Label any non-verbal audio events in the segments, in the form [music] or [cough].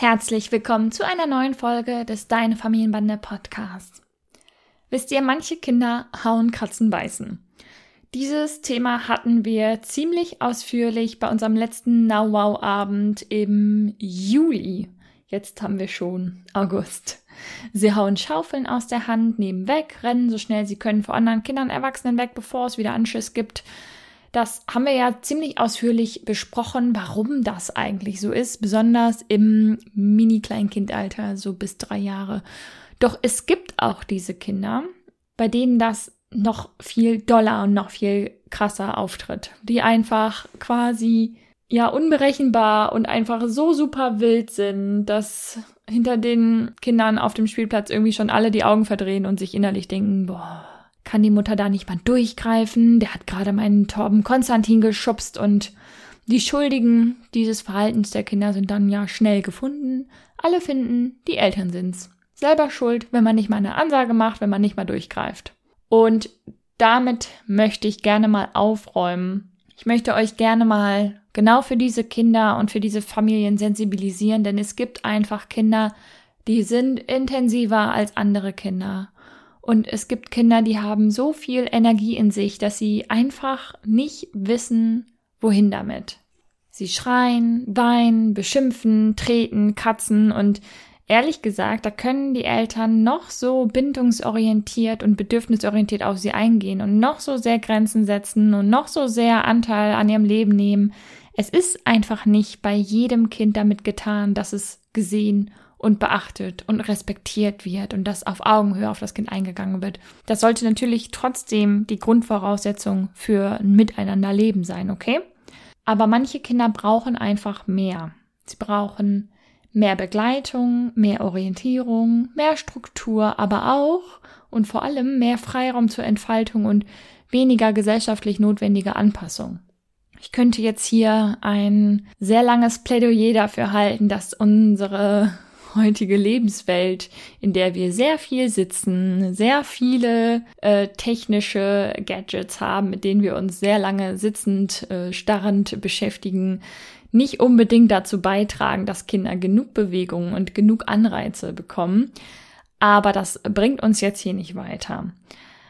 Herzlich willkommen zu einer neuen Folge des Deine Familienbande Podcasts. Wisst ihr, manche Kinder hauen, kratzen, beißen. Dieses Thema hatten wir ziemlich ausführlich bei unserem letzten Now Wow Abend im Juli. Jetzt haben wir schon August. Sie hauen Schaufeln aus der Hand, nehmen weg, rennen so schnell sie können vor anderen Kindern, Erwachsenen weg, bevor es wieder Anschiss gibt. Das haben wir ja ziemlich ausführlich besprochen, warum das eigentlich so ist, besonders im Mini-Kleinkindalter, so bis drei Jahre. Doch es gibt auch diese Kinder, bei denen das noch viel doller und noch viel krasser auftritt, die einfach quasi ja unberechenbar und einfach so super wild sind, dass hinter den Kindern auf dem Spielplatz irgendwie schon alle die Augen verdrehen und sich innerlich denken, boah, kann die Mutter da nicht mal durchgreifen? Der hat gerade meinen Torben Konstantin geschubst und die Schuldigen dieses Verhaltens der Kinder sind dann ja schnell gefunden. Alle finden, die Eltern sind's. Selber schuld, wenn man nicht mal eine Ansage macht, wenn man nicht mal durchgreift. Und damit möchte ich gerne mal aufräumen. Ich möchte euch gerne mal genau für diese Kinder und für diese Familien sensibilisieren, denn es gibt einfach Kinder, die sind intensiver als andere Kinder. Und es gibt Kinder, die haben so viel Energie in sich, dass sie einfach nicht wissen, wohin damit. Sie schreien, weinen, beschimpfen, treten, katzen und ehrlich gesagt, da können die Eltern noch so bindungsorientiert und bedürfnisorientiert auf sie eingehen und noch so sehr Grenzen setzen und noch so sehr Anteil an ihrem Leben nehmen. Es ist einfach nicht bei jedem Kind damit getan, dass es gesehen und beachtet und respektiert wird und dass auf Augenhöhe auf das Kind eingegangen wird. Das sollte natürlich trotzdem die Grundvoraussetzung für ein Miteinanderleben sein, okay? Aber manche Kinder brauchen einfach mehr. Sie brauchen mehr Begleitung, mehr Orientierung, mehr Struktur, aber auch und vor allem mehr Freiraum zur Entfaltung und weniger gesellschaftlich notwendige Anpassung. Ich könnte jetzt hier ein sehr langes Plädoyer dafür halten, dass unsere heutige Lebenswelt, in der wir sehr viel sitzen, sehr viele äh, technische Gadgets haben, mit denen wir uns sehr lange sitzend, äh, starrend beschäftigen, nicht unbedingt dazu beitragen, dass Kinder genug Bewegung und genug Anreize bekommen. Aber das bringt uns jetzt hier nicht weiter.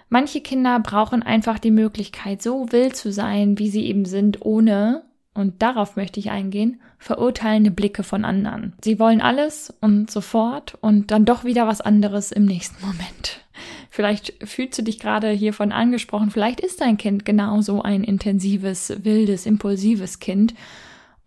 Manche Kinder brauchen einfach die Möglichkeit, so wild zu sein, wie sie eben sind, ohne, und darauf möchte ich eingehen, verurteilende Blicke von anderen. Sie wollen alles und sofort und dann doch wieder was anderes im nächsten Moment. [laughs] Vielleicht fühlst du dich gerade hiervon angesprochen, vielleicht ist dein Kind genauso ein intensives, wildes, impulsives Kind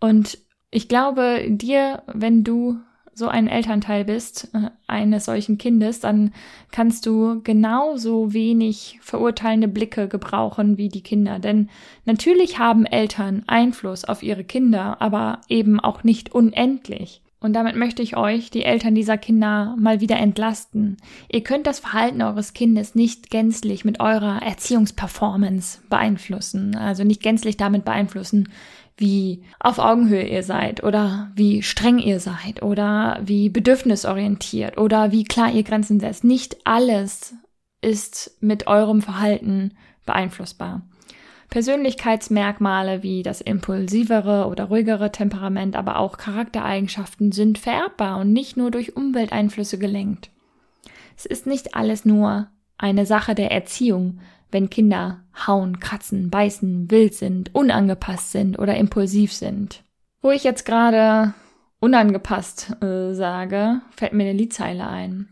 und ich glaube, dir, wenn du so ein Elternteil bist, äh, eines solchen Kindes, dann kannst du genauso wenig verurteilende Blicke gebrauchen wie die Kinder. Denn natürlich haben Eltern Einfluss auf ihre Kinder, aber eben auch nicht unendlich. Und damit möchte ich euch, die Eltern dieser Kinder, mal wieder entlasten. Ihr könnt das Verhalten eures Kindes nicht gänzlich mit eurer Erziehungsperformance beeinflussen, also nicht gänzlich damit beeinflussen, wie auf Augenhöhe ihr seid oder wie streng ihr seid oder wie bedürfnisorientiert oder wie klar ihr Grenzen setzt. Nicht alles ist mit eurem Verhalten beeinflussbar. Persönlichkeitsmerkmale wie das impulsivere oder ruhigere Temperament, aber auch Charaktereigenschaften sind vererbbar und nicht nur durch Umwelteinflüsse gelenkt. Es ist nicht alles nur eine Sache der Erziehung, wenn Kinder hauen, kratzen, beißen, wild sind, unangepasst sind oder impulsiv sind. Wo ich jetzt gerade unangepasst äh, sage, fällt mir eine Liedzeile ein.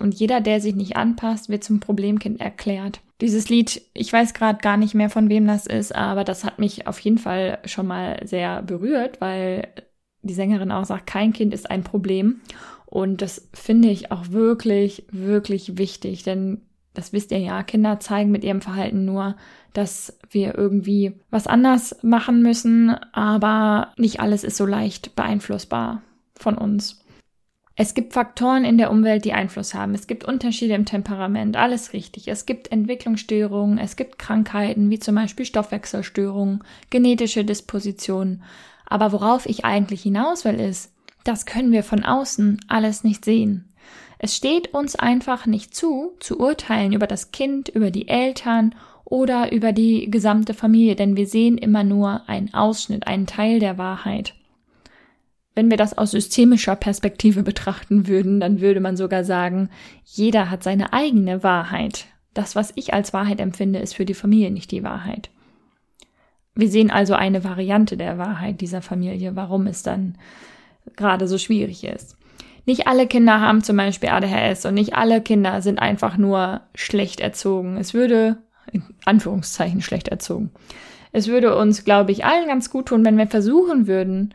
Und jeder, der sich nicht anpasst, wird zum Problemkind erklärt. Dieses Lied, ich weiß gerade gar nicht mehr, von wem das ist, aber das hat mich auf jeden Fall schon mal sehr berührt, weil die Sängerin auch sagt, kein Kind ist ein Problem. Und das finde ich auch wirklich, wirklich wichtig, denn das wisst ihr ja, Kinder zeigen mit ihrem Verhalten nur, dass wir irgendwie was anders machen müssen, aber nicht alles ist so leicht beeinflussbar. von uns. Es gibt Faktoren in der Umwelt, die Einfluss haben. Es gibt Unterschiede im Temperament, alles richtig. Es gibt Entwicklungsstörungen, es gibt Krankheiten, wie zum Beispiel Stoffwechselstörungen, genetische Dispositionen. Aber worauf ich eigentlich hinaus will, ist, das können wir von außen alles nicht sehen. Es steht uns einfach nicht zu, zu urteilen über das Kind, über die Eltern oder über die gesamte Familie, denn wir sehen immer nur einen Ausschnitt, einen Teil der Wahrheit. Wenn wir das aus systemischer Perspektive betrachten würden, dann würde man sogar sagen, jeder hat seine eigene Wahrheit. Das, was ich als Wahrheit empfinde, ist für die Familie nicht die Wahrheit. Wir sehen also eine Variante der Wahrheit dieser Familie, warum es dann gerade so schwierig ist. Nicht alle Kinder haben zum Beispiel ADHS und nicht alle Kinder sind einfach nur schlecht erzogen. Es würde, in Anführungszeichen, schlecht erzogen. Es würde uns, glaube ich, allen ganz gut tun, wenn wir versuchen würden,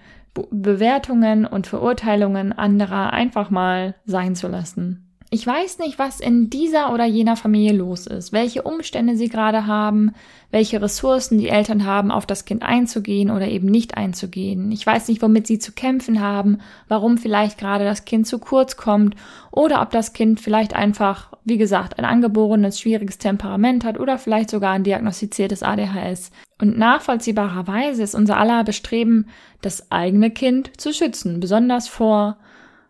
Bewertungen und Verurteilungen anderer einfach mal sein zu lassen. Ich weiß nicht, was in dieser oder jener Familie los ist, welche Umstände sie gerade haben, welche Ressourcen die Eltern haben, auf das Kind einzugehen oder eben nicht einzugehen. Ich weiß nicht, womit sie zu kämpfen haben, warum vielleicht gerade das Kind zu kurz kommt oder ob das Kind vielleicht einfach, wie gesagt, ein angeborenes, schwieriges Temperament hat oder vielleicht sogar ein diagnostiziertes ADHS. Und nachvollziehbarerweise ist unser aller Bestreben, das eigene Kind zu schützen, besonders vor,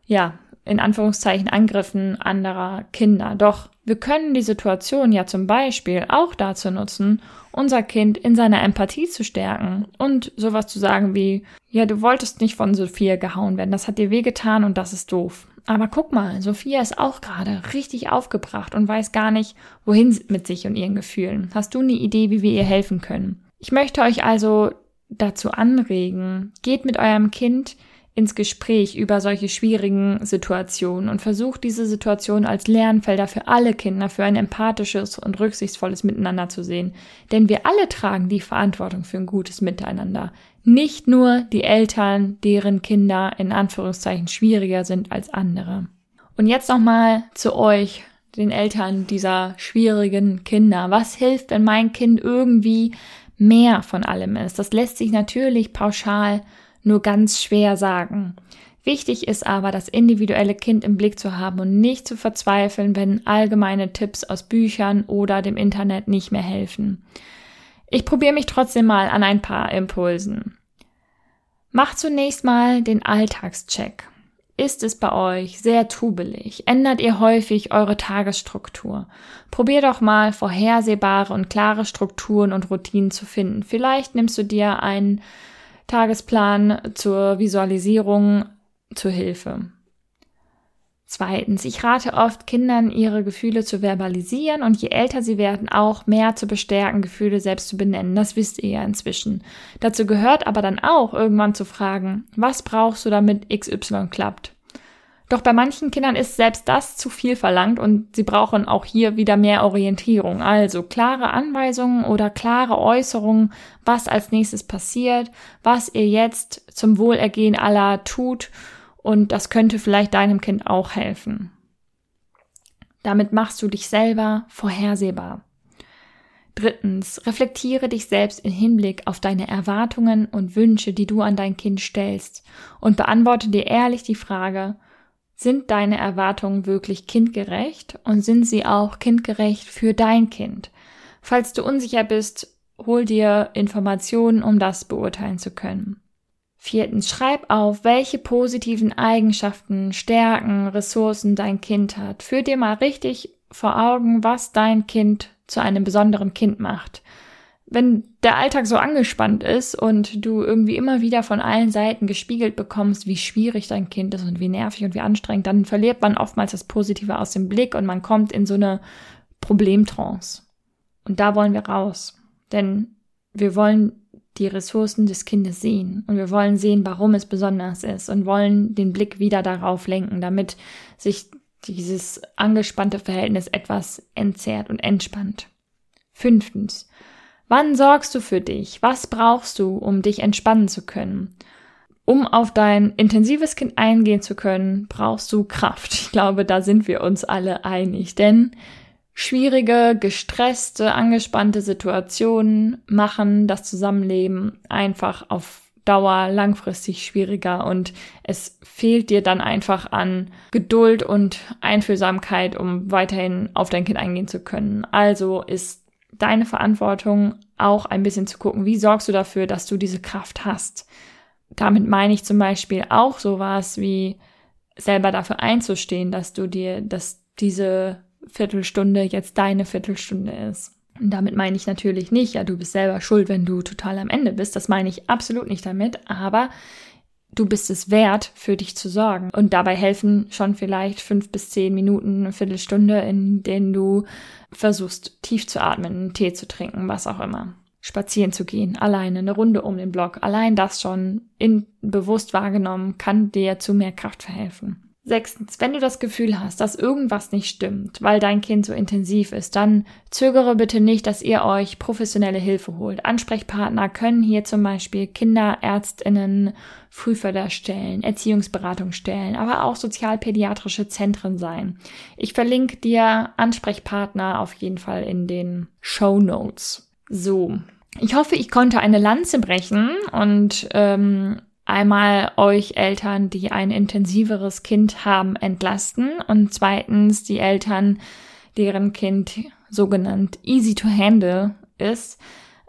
ja, in Anführungszeichen Angriffen anderer Kinder. Doch wir können die Situation ja zum Beispiel auch dazu nutzen, unser Kind in seiner Empathie zu stärken und sowas zu sagen wie, ja, du wolltest nicht von Sophia gehauen werden, das hat dir wehgetan und das ist doof. Aber guck mal, Sophia ist auch gerade richtig aufgebracht und weiß gar nicht, wohin mit sich und ihren Gefühlen. Hast du eine Idee, wie wir ihr helfen können? Ich möchte euch also dazu anregen, geht mit eurem Kind ins Gespräch über solche schwierigen Situationen und versucht diese Situation als Lernfelder für alle Kinder für ein empathisches und rücksichtsvolles Miteinander zu sehen. Denn wir alle tragen die Verantwortung für ein gutes Miteinander. Nicht nur die Eltern, deren Kinder in Anführungszeichen schwieriger sind als andere. Und jetzt nochmal zu euch, den Eltern dieser schwierigen Kinder. Was hilft, wenn mein Kind irgendwie mehr von allem ist? Das lässt sich natürlich pauschal nur ganz schwer sagen. Wichtig ist aber, das individuelle Kind im Blick zu haben und nicht zu verzweifeln, wenn allgemeine Tipps aus Büchern oder dem Internet nicht mehr helfen. Ich probiere mich trotzdem mal an ein paar Impulsen. Macht zunächst mal den Alltagscheck. Ist es bei euch sehr trubelig? Ändert ihr häufig eure Tagesstruktur? Probier doch mal vorhersehbare und klare Strukturen und Routinen zu finden. Vielleicht nimmst du dir einen Tagesplan zur Visualisierung zur Hilfe. Zweitens, ich rate oft Kindern, ihre Gefühle zu verbalisieren und je älter sie werden, auch mehr zu bestärken, Gefühle selbst zu benennen. Das wisst ihr ja inzwischen. Dazu gehört aber dann auch irgendwann zu fragen, was brauchst du, damit XY klappt? Doch bei manchen Kindern ist selbst das zu viel verlangt und sie brauchen auch hier wieder mehr Orientierung. Also klare Anweisungen oder klare Äußerungen, was als nächstes passiert, was ihr jetzt zum Wohlergehen aller tut und das könnte vielleicht deinem Kind auch helfen. Damit machst du dich selber vorhersehbar. Drittens, reflektiere dich selbst im Hinblick auf deine Erwartungen und Wünsche, die du an dein Kind stellst und beantworte dir ehrlich die Frage, sind deine Erwartungen wirklich kindgerecht und sind sie auch kindgerecht für dein Kind? Falls du unsicher bist, hol dir Informationen, um das beurteilen zu können. Viertens, schreib auf, welche positiven Eigenschaften, Stärken, Ressourcen dein Kind hat. Führ dir mal richtig vor Augen, was dein Kind zu einem besonderen Kind macht wenn der Alltag so angespannt ist und du irgendwie immer wieder von allen Seiten gespiegelt bekommst, wie schwierig dein Kind ist und wie nervig und wie anstrengend, dann verliert man oftmals das Positive aus dem Blick und man kommt in so eine Problemtrance. Und da wollen wir raus. Denn wir wollen die Ressourcen des Kindes sehen und wir wollen sehen, warum es besonders ist und wollen den Blick wieder darauf lenken, damit sich dieses angespannte Verhältnis etwas entzerrt und entspannt. Fünftens, Wann sorgst du für dich? Was brauchst du, um dich entspannen zu können? Um auf dein intensives Kind eingehen zu können, brauchst du Kraft. Ich glaube, da sind wir uns alle einig, denn schwierige, gestresste, angespannte Situationen machen das Zusammenleben einfach auf Dauer langfristig schwieriger und es fehlt dir dann einfach an Geduld und Einfühlsamkeit, um weiterhin auf dein Kind eingehen zu können. Also ist deine Verantwortung auch ein bisschen zu gucken, wie sorgst du dafür, dass du diese Kraft hast. Damit meine ich zum Beispiel auch sowas wie selber dafür einzustehen, dass du dir, dass diese Viertelstunde jetzt deine Viertelstunde ist. Und damit meine ich natürlich nicht, ja, du bist selber schuld, wenn du total am Ende bist. Das meine ich absolut nicht damit. Aber du bist es wert, für dich zu sorgen. Und dabei helfen schon vielleicht fünf bis zehn Minuten, eine Viertelstunde, in denen du versuchst, tief zu atmen, einen Tee zu trinken, was auch immer. Spazieren zu gehen, alleine, eine Runde um den Block. Allein das schon in bewusst wahrgenommen kann dir zu mehr Kraft verhelfen. Sechstens, wenn du das Gefühl hast, dass irgendwas nicht stimmt, weil dein Kind so intensiv ist, dann zögere bitte nicht, dass ihr euch professionelle Hilfe holt. Ansprechpartner können hier zum Beispiel Kinderärztinnen, Frühförderstellen, Erziehungsberatungsstellen, aber auch sozialpädiatrische Zentren sein. Ich verlinke dir Ansprechpartner auf jeden Fall in den Show Notes. So. Ich hoffe, ich konnte eine Lanze brechen und ähm, einmal euch Eltern, die ein intensiveres Kind haben, entlasten und zweitens die Eltern, deren Kind sogenannt easy to handle ist,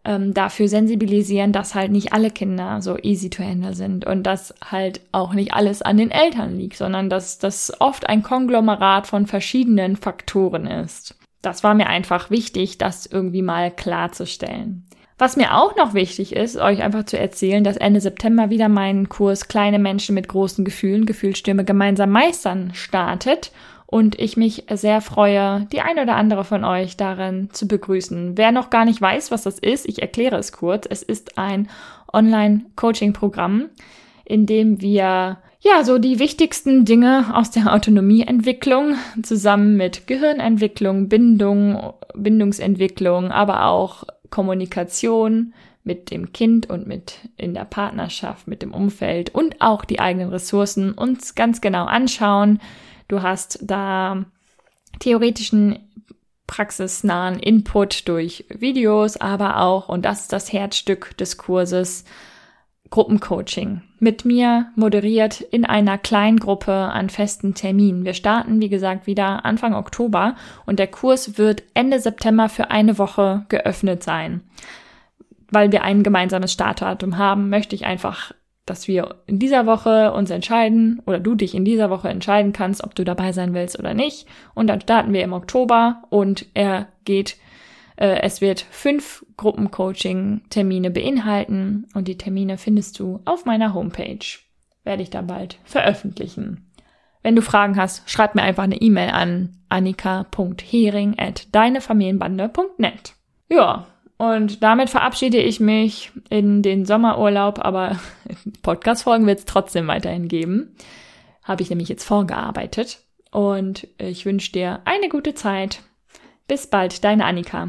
ähm, dafür sensibilisieren, dass halt nicht alle Kinder so easy to handle sind und dass halt auch nicht alles an den Eltern liegt, sondern dass das oft ein Konglomerat von verschiedenen Faktoren ist. Das war mir einfach wichtig, das irgendwie mal klarzustellen. Was mir auch noch wichtig ist, euch einfach zu erzählen, dass Ende September wieder mein Kurs Kleine Menschen mit großen Gefühlen, Gefühlsstürme gemeinsam meistern startet und ich mich sehr freue, die eine oder andere von euch darin zu begrüßen. Wer noch gar nicht weiß, was das ist, ich erkläre es kurz. Es ist ein Online-Coaching-Programm, in dem wir ja, so die wichtigsten Dinge aus der Autonomieentwicklung zusammen mit Gehirnentwicklung, Bindung, Bindungsentwicklung, aber auch Kommunikation mit dem Kind und mit in der Partnerschaft, mit dem Umfeld und auch die eigenen Ressourcen uns ganz genau anschauen. Du hast da theoretischen praxisnahen Input durch Videos, aber auch, und das ist das Herzstück des Kurses, Gruppencoaching. Mit mir moderiert in einer kleinen Gruppe an festen Terminen. Wir starten, wie gesagt, wieder Anfang Oktober und der Kurs wird Ende September für eine Woche geöffnet sein. Weil wir ein gemeinsames Startdatum haben, möchte ich einfach, dass wir in dieser Woche uns entscheiden oder du dich in dieser Woche entscheiden kannst, ob du dabei sein willst oder nicht. Und dann starten wir im Oktober und er geht äh, es wird fünf Gruppencoaching-Termine beinhalten und die Termine findest du auf meiner Homepage. Werde ich dann bald veröffentlichen. Wenn du Fragen hast, schreib mir einfach eine E-Mail an annika.hering. Ja, und damit verabschiede ich mich in den Sommerurlaub, aber [laughs] Podcast-Folgen wird es trotzdem weiterhin geben. Habe ich nämlich jetzt vorgearbeitet. Und ich wünsche dir eine gute Zeit. Bis bald, deine Annika.